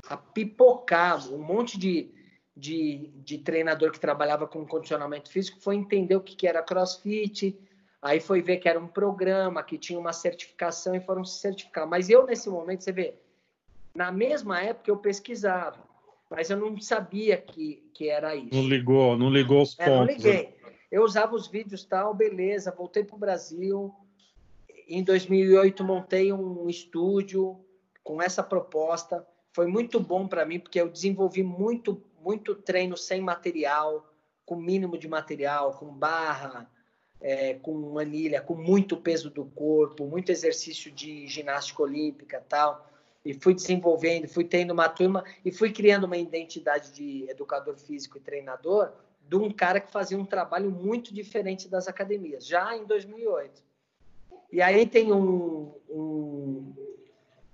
a pipocar. Um monte de, de, de, treinador que trabalhava com condicionamento físico foi entender o que, que era crossfit. Aí foi ver que era um programa, que tinha uma certificação e foram se certificar. Mas eu, nesse momento, você vê, na mesma época eu pesquisava, mas eu não sabia que, que era isso. Não ligou, não ligou os pontos. É, não liguei. Eu usava os vídeos tal, beleza, voltei para o Brasil. Em 2008 montei um estúdio com essa proposta. Foi muito bom para mim porque eu desenvolvi muito muito treino sem material, com mínimo de material, com barra, é, com anilha, com muito peso do corpo, muito exercício de ginástica olímpica tal e fui desenvolvendo, fui tendo uma turma e fui criando uma identidade de educador físico e treinador de um cara que fazia um trabalho muito diferente das academias, já em 2008. E aí tem um, um,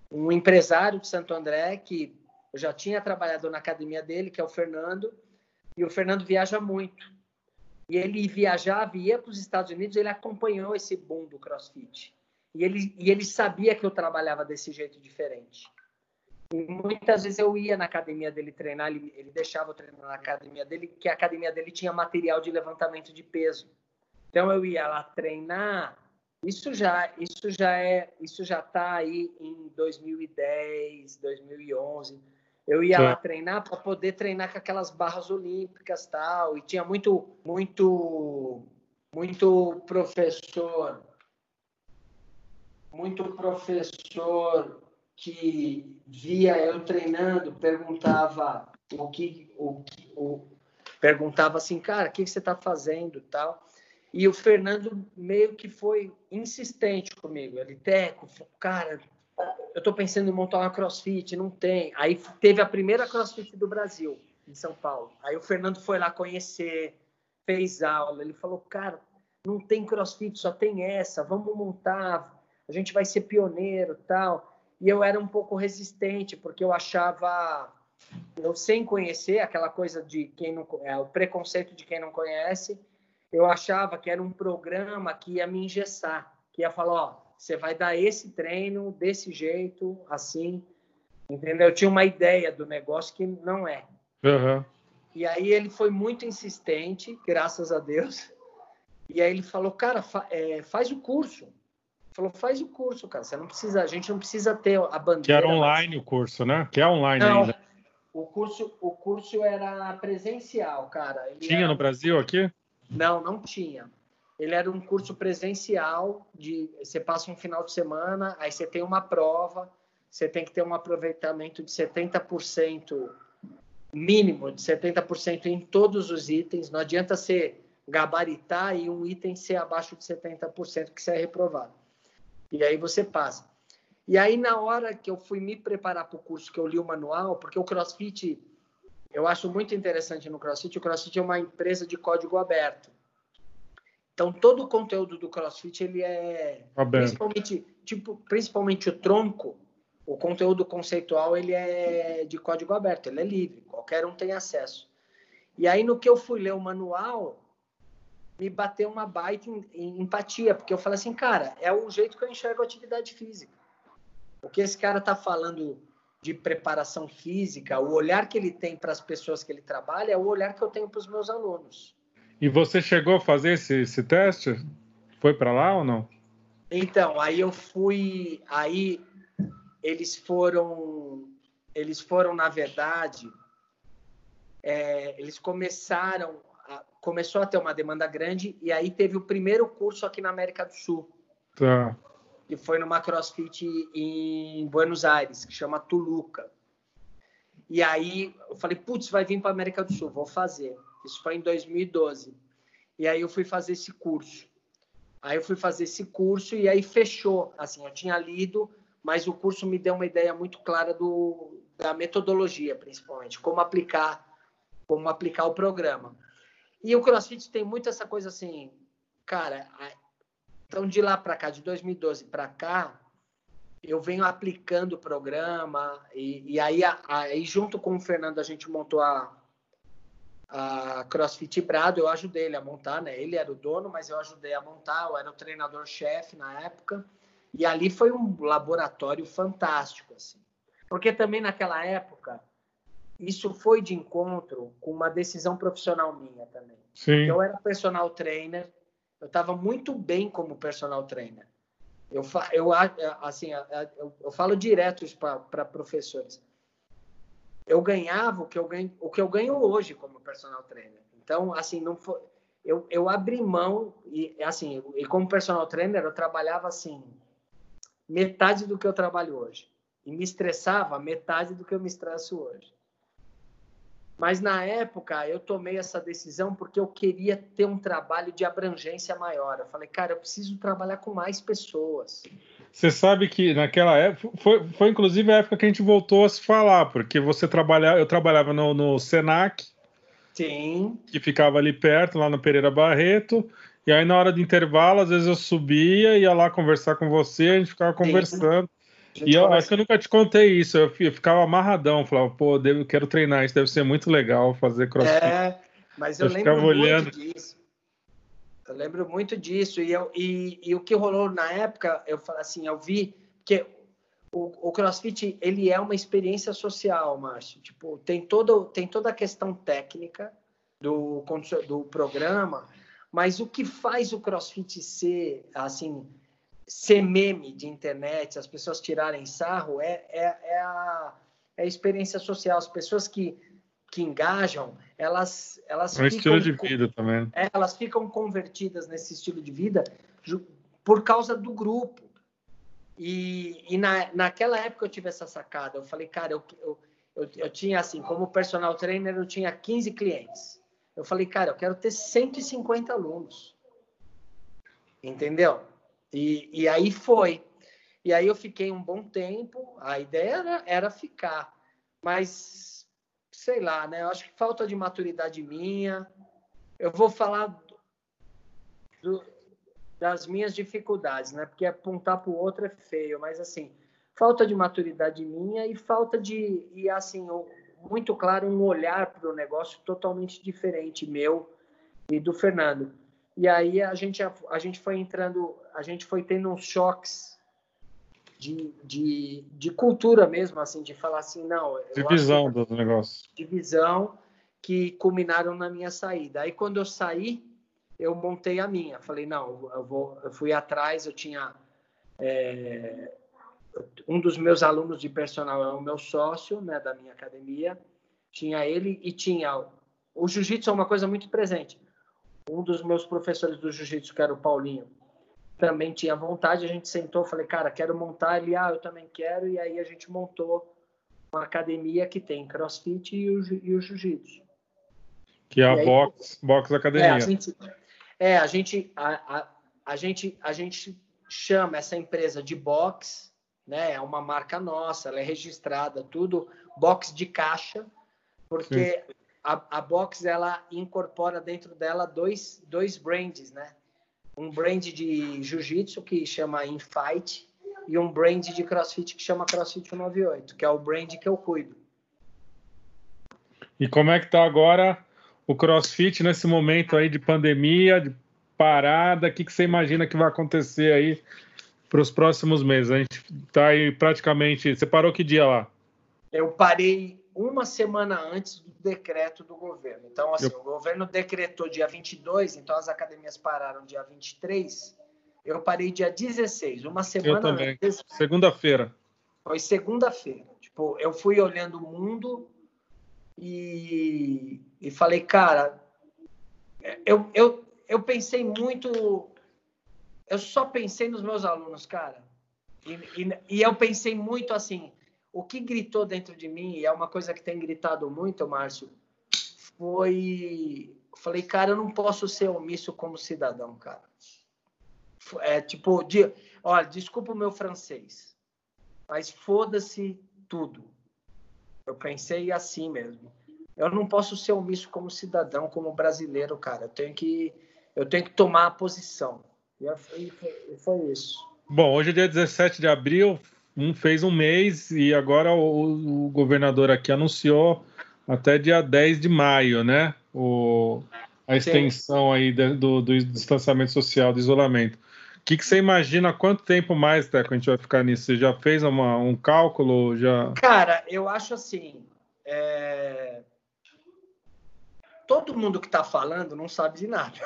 um empresário de Santo André que eu já tinha trabalhado na academia dele, que é o Fernando, e o Fernando viaja muito. E ele viajava, ia para os Estados Unidos, ele acompanhou esse boom do CrossFit. E ele, e ele sabia que eu trabalhava desse jeito diferente. E muitas vezes eu ia na academia dele treinar, ele, ele deixava eu treinar na academia dele, que a academia dele tinha material de levantamento de peso. Então eu ia lá treinar. Isso já, isso já é, isso já está aí em 2010, 2011. Eu ia Sim. lá treinar para poder treinar com aquelas barras olímpicas tal. E tinha muito, muito, muito professor muito professor que via eu treinando perguntava o que o, o perguntava assim cara o que, você está fazendo tal e o Fernando meio que foi insistente comigo ele teco cara eu estou pensando em montar uma CrossFit não tem. Aí teve a primeira CrossFit do Brasil em São Paulo. Aí o Fernando foi lá conhecer fez aula. Ele falou cara não tem CrossFit só tem essa vamos montar a gente vai ser pioneiro tal. E eu era um pouco resistente, porque eu achava, eu sem conhecer, aquela coisa de quem não é o preconceito de quem não conhece, eu achava que era um programa que ia me engessar, que ia falar, ó, você vai dar esse treino desse jeito, assim, entendeu? Eu tinha uma ideia do negócio que não é. Uhum. E aí ele foi muito insistente, graças a Deus. E aí ele falou, cara, fa é, faz o curso falou, faz o curso, cara. Você não precisa, a gente não precisa ter a bandeira. Que era online mas... o curso, né? Que é online não, ainda. O curso, o curso era presencial, cara. Ele tinha era... no Brasil aqui? Não, não tinha. Ele era um curso presencial de você passa um final de semana, aí você tem uma prova, você tem que ter um aproveitamento de 70% mínimo de 70% em todos os itens. Não adianta ser gabaritar e um item ser abaixo de 70% que você é reprovado. E aí você passa. E aí, na hora que eu fui me preparar para o curso, que eu li o manual, porque o CrossFit, eu acho muito interessante no CrossFit, o CrossFit é uma empresa de código aberto. Então, todo o conteúdo do CrossFit, ele é... Aberto. Principalmente, tipo, principalmente o tronco, o conteúdo conceitual, ele é de código aberto, ele é livre, qualquer um tem acesso. E aí, no que eu fui ler o manual, me bateu uma baita empatia, porque eu falei assim, cara, é o jeito que eu enxergo a atividade física. O que esse cara está falando de preparação física, o olhar que ele tem para as pessoas que ele trabalha, é o olhar que eu tenho para os meus alunos. E você chegou a fazer esse, esse teste? Foi para lá ou não? Então, aí eu fui, aí eles foram, eles foram na verdade é, eles começaram, a, começou a ter uma demanda grande e aí teve o primeiro curso aqui na América do Sul. Tá. Que foi numa CrossFit em Buenos Aires, que chama Tuluca. E aí eu falei, putz, vai vir para América do Sul, vou fazer. Isso foi em 2012. E aí eu fui fazer esse curso. Aí eu fui fazer esse curso e aí fechou. Assim, eu tinha lido, mas o curso me deu uma ideia muito clara do, da metodologia, principalmente, como aplicar, como aplicar o programa. E o CrossFit tem muito essa coisa assim, cara. Então de lá para cá, de 2012 para cá, eu venho aplicando o programa e, e aí, aí junto com o Fernando a gente montou a a CrossFit Brado, eu ajudei ele a montar, né? Ele era o dono, mas eu ajudei a montar, eu era o treinador-chefe na época. E ali foi um laboratório fantástico, assim. Porque também naquela época, isso foi de encontro com uma decisão profissional minha também. Sim. Eu era personal trainer, eu estava muito bem como personal trainer. Eu, eu, assim, eu, eu falo direto para professores eu ganhava o que eu ganho, o que eu ganho hoje como personal trainer. Então, assim, não foi, eu, eu abri mão e assim, e como personal trainer eu trabalhava assim metade do que eu trabalho hoje e me estressava metade do que eu me estresso hoje. Mas na época eu tomei essa decisão porque eu queria ter um trabalho de abrangência maior. Eu falei, cara, eu preciso trabalhar com mais pessoas. Você sabe que naquela época foi, foi inclusive a época que a gente voltou a se falar, porque você trabalhava, eu trabalhava no, no Senac, Sim. que ficava ali perto, lá no Pereira Barreto, e aí na hora de intervalo, às vezes eu subia, ia lá conversar com você, a gente ficava conversando. Gente e eu acho que eu nunca te contei isso, eu, eu ficava amarradão, falava, pô, eu quero treinar, isso deve ser muito legal fazer crossfit. É, mas eu, eu lembro muito olhando. disso. Eu lembro muito disso. E, eu, e, e o que rolou na época, eu falei assim, eu vi que o, o, CrossFit ele é uma experiência social, Márcio. Tipo, tem todo tem toda a questão técnica do do programa, mas o que faz o CrossFit ser assim ser meme de internet, as pessoas tirarem sarro, é, é, é, a, é a experiência social. As pessoas que que engajam, elas elas é um ficam, estilo de vida também. É, elas ficam convertidas nesse estilo de vida por causa do grupo. E, e na, naquela época eu tive essa sacada. Eu falei, cara, eu, eu, eu, eu tinha assim, como personal trainer, eu tinha 15 clientes. Eu falei, cara, eu quero ter 150 alunos. Entendeu? E, e aí foi. E aí eu fiquei um bom tempo. A ideia era, era ficar. Mas sei lá, né? Eu acho que falta de maturidade minha. Eu vou falar do, das minhas dificuldades, né? Porque apontar para o outro é feio, mas assim, falta de maturidade minha e falta de e assim, muito claro um olhar para o negócio totalmente diferente meu e do Fernando. E aí a gente a gente foi entrando, a gente foi tendo uns choques de, de, de cultura mesmo, assim, de falar assim, não. Divisão do negócio. Divisão que culminaram na minha saída. Aí quando eu saí, eu montei a minha. Falei, não, eu vou. Eu fui atrás, eu tinha. É, um dos meus alunos de personal é o meu sócio, né, da minha academia. Tinha ele e tinha. O jiu-jitsu é uma coisa muito presente. Um dos meus professores do jiu-jitsu, que era o Paulinho, também tinha vontade, a gente sentou, falei, cara, quero montar, ele, ah, eu também quero, e aí a gente montou uma academia que tem crossfit e o, e o jiu-jitsu. Que é a aí, box, box academia. É, a gente, é, a gente, a, a, a, gente, a gente chama essa empresa de box, né, é uma marca nossa, ela é registrada, tudo, box de caixa, porque a, a box, ela incorpora dentro dela dois, dois brands, né, um brand de jiu-jitsu que chama Infight e um brand de crossfit que chama CrossFit 198, que é o brand que eu cuido. E como é que tá agora o CrossFit nesse momento aí de pandemia, de parada? O que, que você imagina que vai acontecer aí para os próximos meses? A gente tá aí praticamente. Você parou que dia lá? Eu parei uma semana antes do decreto do governo. Então, assim, eu... o governo decretou dia 22, então as academias pararam dia 23. Eu parei dia 16, uma semana eu também. antes. Segunda-feira. Foi segunda-feira. Tipo, eu fui olhando o mundo e, e falei, cara, eu, eu, eu pensei muito, eu só pensei nos meus alunos, cara. E, e, e, eu pensei muito assim, o que gritou dentro de mim, e é uma coisa que tem gritado muito, Márcio, foi. Falei, cara, eu não posso ser omisso como cidadão, cara. É tipo, de, olha, desculpa o meu francês, mas foda-se tudo. Eu pensei assim mesmo. Eu não posso ser omisso como cidadão, como brasileiro, cara. Eu tenho que, eu tenho que tomar a posição. E foi, foi isso. Bom, hoje é dia 17 de abril, um fez um mês e agora o, o, governador aqui anunciou até dia 10 de maio, né? O, a extensão Sim. aí do, do, distanciamento social, do isolamento. O que, que você imagina quanto tempo mais, Teco, a gente vai ficar nisso? Você já fez uma, um cálculo? Já... Cara, eu acho assim. É... Todo mundo que está falando não sabe de nada.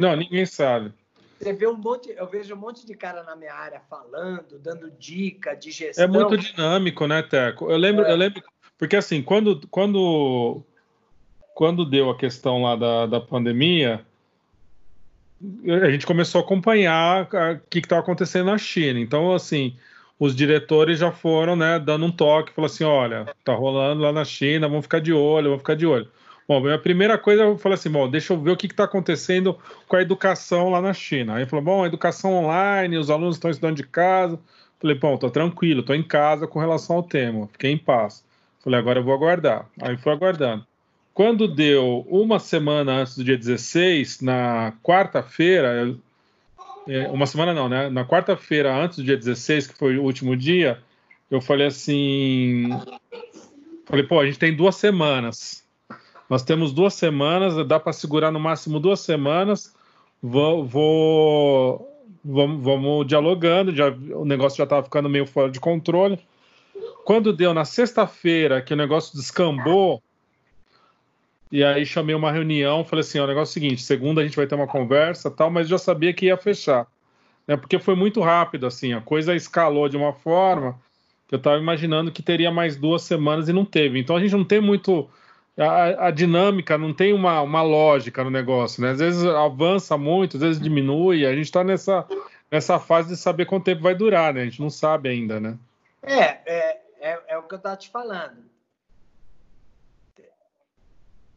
Não, ninguém sabe. Você vê um monte, eu vejo um monte de cara na minha área falando, dando dica de gestão. É muito dinâmico, né, Teco? Eu lembro, é. eu lembro, porque assim, quando, quando, quando deu a questão lá da, da pandemia, a gente começou a acompanhar o que estava acontecendo na China. Então, assim, os diretores já foram, né, dando um toque, falou assim, olha, tá rolando lá na China, vamos ficar de olho, vamos ficar de olho. Bom, a primeira coisa eu falei assim, bom, deixa eu ver o que está acontecendo com a educação lá na China. Aí falou, bom, a educação online, os alunos estão estudando de casa. Falei, bom, tô tranquilo, tô em casa com relação ao tema, fiquei em paz. Falei, agora eu vou aguardar. Aí fui aguardando. Quando deu uma semana antes do dia 16, na quarta-feira, é, uma semana não, né? Na quarta-feira antes do dia 16, que foi o último dia, eu falei assim, falei, pô, a gente tem duas semanas nós temos duas semanas, dá para segurar no máximo duas semanas. Vou, vou vamos, vamos, dialogando, já, o negócio já estava ficando meio fora de controle. Quando deu na sexta-feira que o negócio descambou, e aí chamei uma reunião, falei assim, o negócio é o seguinte, segunda a gente vai ter uma conversa tal, mas já sabia que ia fechar. Né, porque foi muito rápido, assim, a coisa escalou de uma forma que eu estava imaginando que teria mais duas semanas e não teve. Então a gente não tem muito a, a, dinâmica não tem uma, uma lógica no negócio, né? Às vezes avança muito, às vezes diminui. A gente está nessa, nessa fase de saber quanto tempo vai durar, né? A gente não sabe ainda, né? É, é, é, é o que eu estava te falando.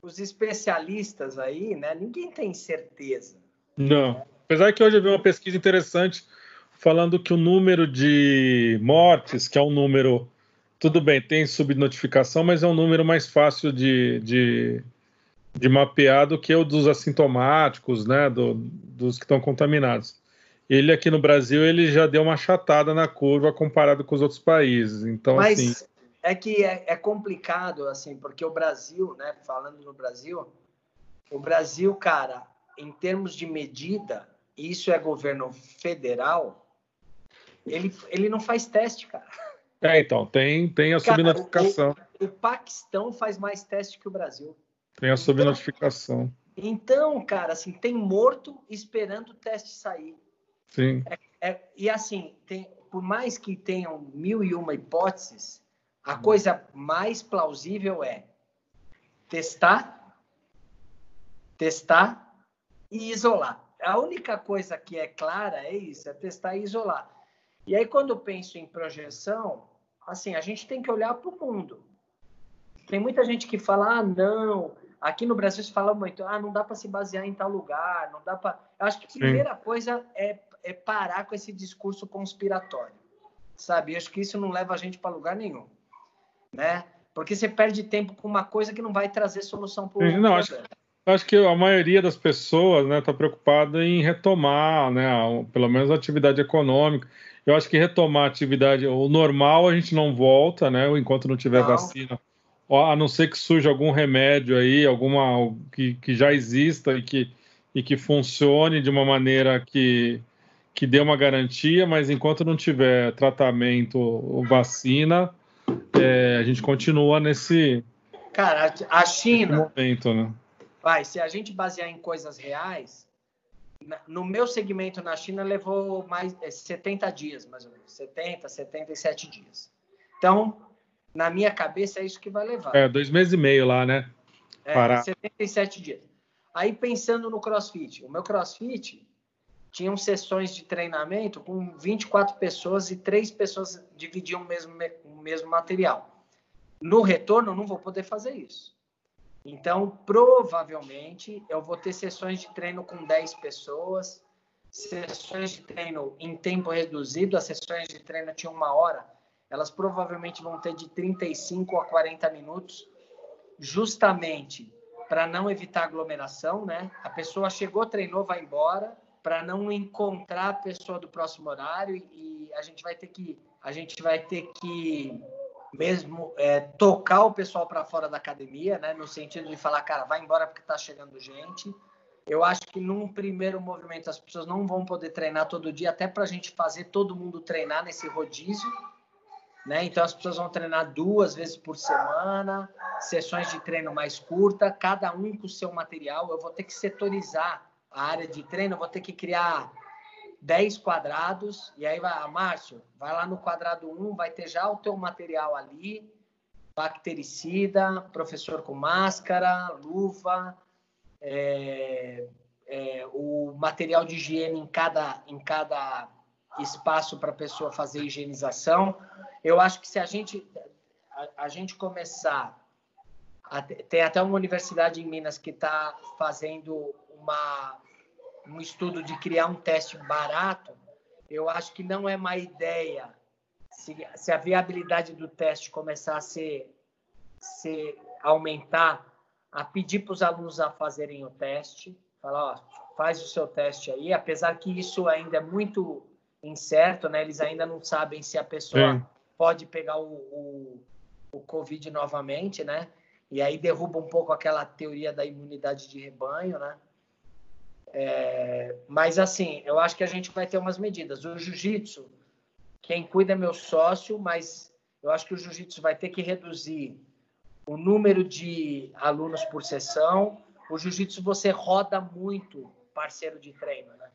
Os especialistas aí, né? Ninguém tem certeza. Não. Apesar que hoje eu vi uma pesquisa interessante falando que o número de mortes, que é um número tudo bem, tem subnotificação, mas é um número mais fácil de, de, de mapear do que o dos assintomáticos, né, do, dos que estão contaminados. Ele aqui no Brasil ele já deu uma chatada na curva comparado com os outros países. Então, mas assim, é que é, é complicado assim, porque o Brasil, né, falando no Brasil, o Brasil, cara, em termos de medida, isso é governo federal, ele, ele não faz teste, cara. É, então, tem, tem a subnotificação. O, o, Paquistão faz mais teste que o Brasil. Tem a subnotificação. Então, então cara, assim, tem morto esperando o teste sair. Sim. É, é, e assim, tem, por mais que tenham mil e uma hipóteses, a coisa mais plausível é testar, testar e isolar. A única coisa que é clara é isso, é testar e isolar. E aí, quando eu penso em projeção, assim, a gente tem que olhar para o mundo. Tem muita gente que fala, ah, não, aqui no Brasil se fala muito, ah, não dá para se basear em tal lugar, não dá para. Eu acho que a primeira Sim. coisa é, é parar com esse discurso conspiratório, sabe? Eu acho que isso não leva a gente para lugar nenhum, né? Porque você perde tempo com uma coisa que não vai trazer solução para o problema. Acho, acho que a maioria das pessoas está né, tá preocupada em retomar, né, pelo menos a atividade econômica. Eu acho que retomar a atividade, o normal a gente não volta, né? Enquanto não tiver não. vacina. A não ser que surja algum remédio aí, alguma que, que já exista e que, e que funcione de uma maneira que, que dê uma garantia, mas enquanto não tiver tratamento ou vacina, é, a gente continua nesse. Cara, a China. Momento, né? Vai, se a gente basear em coisas reais, no meu segmento na China levou mais é, 70 dias, mais ou menos, 70, 77 dias. Então, Na minha cabeça é isso que vai levar. É, dois meses e meio lá, né? É, Parar. 77 dias. Aí pensando no CrossFit, o meu CrossFit tinham sessões de treinamento com 24 pessoas e três pessoas dividiam o mesmo, o mesmo material. No retorno, eu não vou poder fazer isso. Então, provavelmente, eu vou ter sessões de treino com 10 pessoas, sessões de treino em tempo reduzido, as sessões de treino tinham uma hora, elas provavelmente vão ter de 35 a 40 minutos, justamente para não evitar aglomeração, né? A pessoa chegou, treinou, vai embora, para não encontrar a pessoa do próximo horário e a gente vai ter que a gente vai ter que mesmo é, tocar o pessoal para fora da academia, né? No sentido de falar, cara, vai embora porque está chegando gente. Eu acho que num primeiro movimento as pessoas não vão poder treinar todo dia, até para a gente fazer todo mundo treinar nesse rodízio, né? Então as pessoas vão treinar duas vezes por semana, sessões de treino mais curta, cada um com o seu material. Eu vou ter que setorizar a área de treino, vou ter que criar 10 quadrados, e aí vai, ah, Márcio, vai lá no quadrado 1, vai ter já o teu material ali, bactericida, professor com máscara, luva, é, é, o material de higiene em cada, em cada espaço para a pessoa fazer higienização. Eu acho que se a gente, a, a gente começar, a, tem até uma universidade em Minas que está fazendo uma, um estudo de criar um teste barato, eu acho que não é má ideia se, se a viabilidade do teste começar a ser, ser aumentar, a pedir para os alunos a fazerem o teste, falar, ó, faz o seu teste aí, apesar que isso ainda é muito incerto, né? Eles ainda não sabem se a pessoa Sim. pode pegar o, o, o Covid novamente, né? E aí derruba um pouco aquela teoria da imunidade de rebanho, né? É, mas assim, eu acho que a gente vai ter umas medidas. O jiu-jitsu, quem cuida é meu sócio, mas eu acho que o jiu-jitsu vai ter que reduzir o número de alunos por sessão. O jiu-jitsu você roda muito parceiro de treino, né?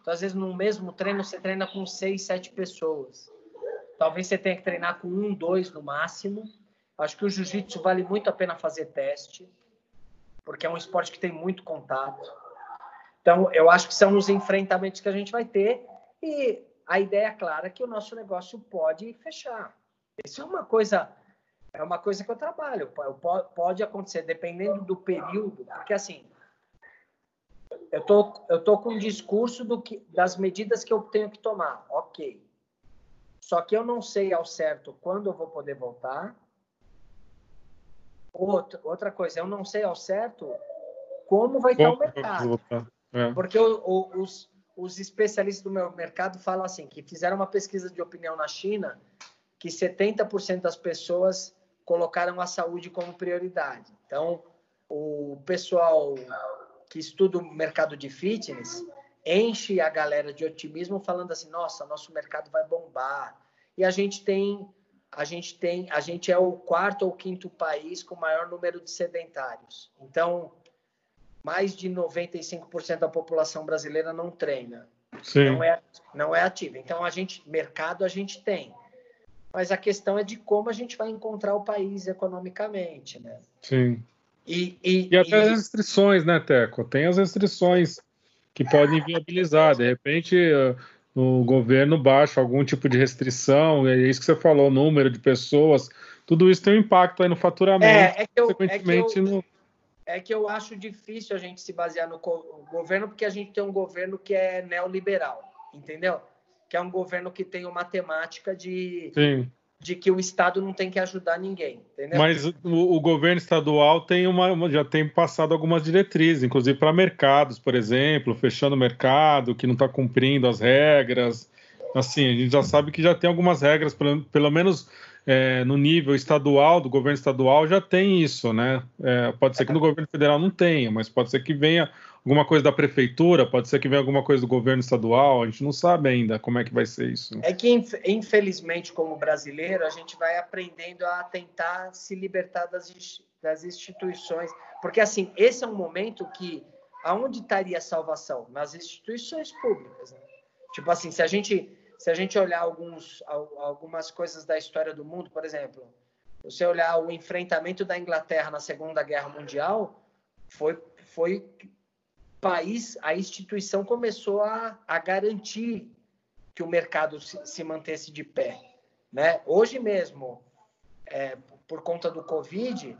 Então, às vezes, no mesmo treino, você treina com seis, sete pessoas. Talvez você tenha que treinar com um, dois no máximo. Acho que o jiu-jitsu vale muito a pena fazer teste, porque é um esporte que tem muito contato. Então, eu acho que são os enfrentamentos que a gente vai ter e a ideia é clara que o nosso negócio pode fechar. Isso é uma coisa é uma coisa que eu trabalho. Pode acontecer dependendo do período, porque assim eu tô eu tô com um discurso do que das medidas que eu tenho que tomar, ok. Só que eu não sei ao certo quando eu vou poder voltar. Outra, outra coisa, eu não sei ao certo como vai estar o mercado. É. Porque o, o, os, os especialistas do meu mercado falam assim, que fizeram uma pesquisa de opinião na China, que 70% das pessoas colocaram a saúde como prioridade. Então, o pessoal que estuda o mercado de fitness enche a galera de otimismo falando assim, nossa, nosso mercado vai bombar. E a gente tem a gente tem a gente é o quarto ou quinto país com maior número de sedentários. Então, mais de 95% da população brasileira não treina. Sim. Não é, não é ativa. Então, a gente, mercado a gente tem. Mas a questão é de como a gente vai encontrar o país economicamente, né? Sim. E, e, e até e... as restrições, né, Teco? Tem as restrições que podem viabilizar. De repente, eh, o governo baixa algum tipo de restrição, é isso que você falou, número de pessoas, tudo isso tem um impacto aí no faturamento, é, é que eu, consequentemente é que eu, no é que eu acho difícil a gente se basear no governo, porque a gente tem um governo que é neoliberal, entendeu? Que é um governo que tem uma temática de, de que o Estado não tem que ajudar ninguém, entendeu? Mas o, o governo estadual tem uma, já tem passado algumas diretrizes, inclusive para mercados, por exemplo, fechando o mercado, que não está cumprindo as regras. Assim, a gente já sabe que já tem algumas regras, pelo, pelo menos é, no nível estadual, do governo estadual, já tem isso, né? É, pode ser que no governo federal não tenha, mas pode ser que venha alguma coisa da prefeitura, pode ser que venha alguma coisa do governo estadual, a gente não sabe ainda como é que vai ser isso. É que, infelizmente, como brasileiro, a gente vai aprendendo a tentar se libertar das, das instituições, porque, assim, esse é um momento que, aonde estaria a salvação? Nas instituições públicas, né? Tipo assim, se a gente se a gente olhar alguns, algumas coisas da história do mundo, por exemplo, você olhar o enfrentamento da Inglaterra na Segunda Guerra Mundial, foi, foi país, a instituição começou a, a garantir que o mercado se, se mantesse de pé. Né? Hoje mesmo, é, por conta do Covid,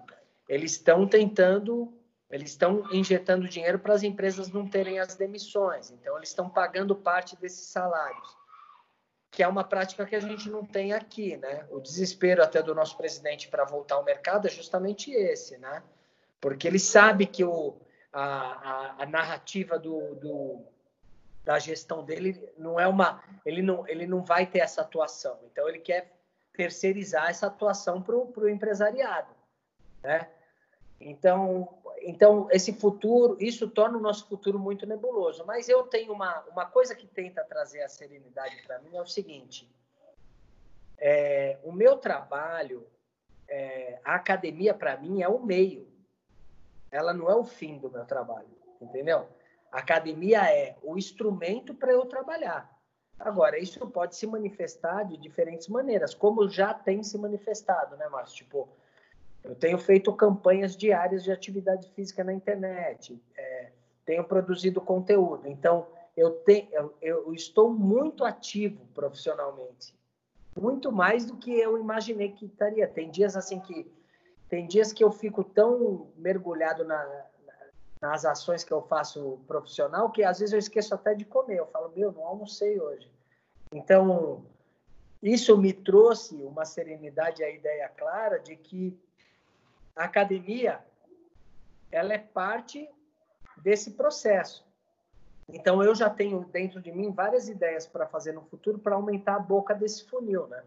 eles estão tentando, eles estão injetando dinheiro para as empresas não terem as demissões. Então, eles estão pagando parte desses salários, que é uma prática que a gente não tem aqui. Né? O desespero até do nosso presidente para voltar ao mercado é justamente esse, né? porque ele sabe que o, a, a, a narrativa do, do, da gestão dele não é uma. Ele não, ele não vai ter essa atuação. Então, ele quer terceirizar essa atuação para o empresariado. Né? Então, então, esse futuro, isso torna o nosso futuro muito nebuloso. Mas eu tenho uma, uma coisa que tenta trazer a serenidade para mim: é o seguinte. É, o meu trabalho, é, a academia, para mim, é o meio ela não é o fim do meu trabalho, entendeu? A academia é o instrumento para eu trabalhar. Agora, isso pode se manifestar de diferentes maneiras, como já tem se manifestado, né, Márcio? Tipo, eu tenho feito campanhas diárias de atividade física na internet, é, tenho produzido conteúdo. Então, eu, te, eu, eu estou muito ativo profissionalmente, muito mais do que eu imaginei que estaria. Tem dias assim que tem dias que eu fico tão mergulhado na, nas ações que eu faço profissional que às vezes eu esqueço até de comer. Eu falo, meu, não almocei hoje. Então, isso me trouxe uma serenidade, a ideia clara de que a academia ela é parte desse processo. Então, eu já tenho dentro de mim várias ideias para fazer no futuro para aumentar a boca desse funil, né?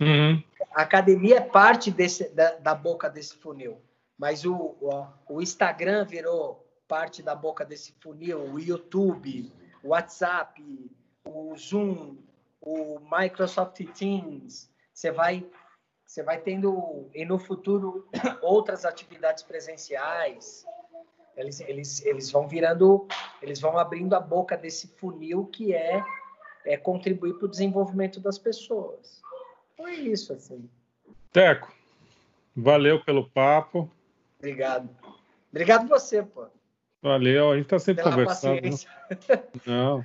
Uhum. A academia é parte desse, da, da, boca desse funil, mas o, o, o, Instagram virou parte da boca desse funil, o YouTube, o WhatsApp, o Zoom, o Microsoft Teams. Você vai, você vai tendo, e no futuro, outras atividades presenciais. Eles, eles, eles vão virando, eles vão abrindo a boca desse funil que é, é contribuir para o desenvolvimento das pessoas foi isso, assim. Teco, valeu pelo papo. Obrigado. Obrigado você, pô. Valeu, a gente tá sempre Pela conversando. Né? Paciência. Não.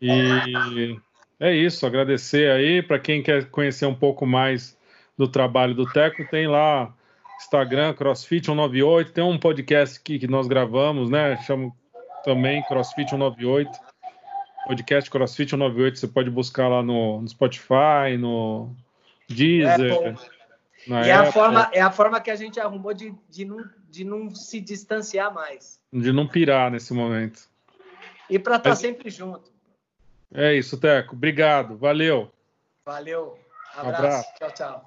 E é isso, agradecer aí para quem quer conhecer um pouco mais do trabalho do Teco, tem lá Instagram CrossFit 198, tem um podcast aqui que nós gravamos, né? Chamo também CrossFit 198 podcast CrossFit 98, você pode buscar lá no, no Spotify, no Deezer. É a, forma, é a forma que a gente arrumou de, de, não, de não se distanciar mais. De não pirar nesse momento. E para estar tá sempre junto. É isso, Teco. Obrigado. Valeu. Valeu. Abraço. Abraço. Tchau, tchau.